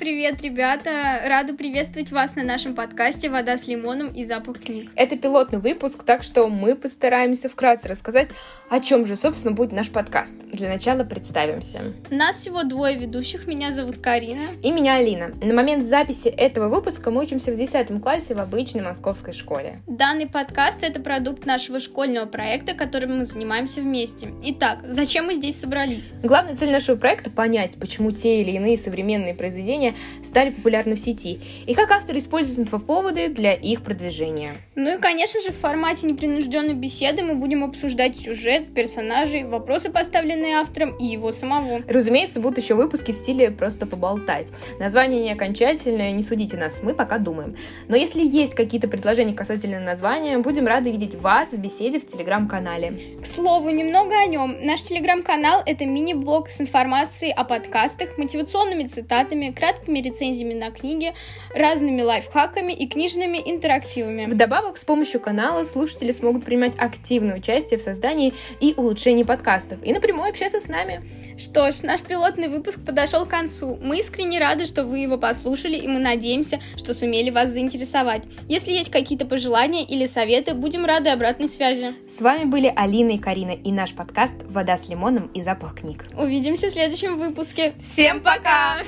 привет, ребята! Рада приветствовать вас на нашем подкасте «Вода с лимоном и запах книг». Это пилотный выпуск, так что мы постараемся вкратце рассказать, о чем же, собственно, будет наш подкаст. Для начала представимся. Нас всего двое ведущих. Меня зовут Карина. И меня Алина. На момент записи этого выпуска мы учимся в 10 классе в обычной московской школе. Данный подкаст — это продукт нашего школьного проекта, которым мы занимаемся вместе. Итак, зачем мы здесь собрались? Главная цель нашего проекта — понять, почему те или иные современные произведения стали популярны в сети, и как авторы используют инфоповоды для их продвижения. Ну и, конечно же, в формате непринужденной беседы мы будем обсуждать сюжет, персонажей, вопросы, поставленные автором и его самого. Разумеется, будут еще выпуски в стиле «просто поболтать». Название не окончательное, не судите нас, мы пока думаем. Но если есть какие-то предложения касательно названия, будем рады видеть вас в беседе в телеграм-канале. К слову, немного о нем. Наш телеграм-канал — это мини-блог с информацией о подкастах, мотивационными цитатами, краткими рецензиями на книги, разными лайфхаками и книжными интерактивами. Вдобавок, с помощью канала слушатели смогут принимать активное участие в создании и улучшении подкастов и напрямую общаться с нами. Что ж, наш пилотный выпуск подошел к концу. Мы искренне рады, что вы его послушали, и мы надеемся, что сумели вас заинтересовать. Если есть какие-то пожелания или советы, будем рады обратной связи. С вами были Алина и Карина и наш подкаст «Вода с лимоном и запах книг». Увидимся в следующем выпуске. Всем пока!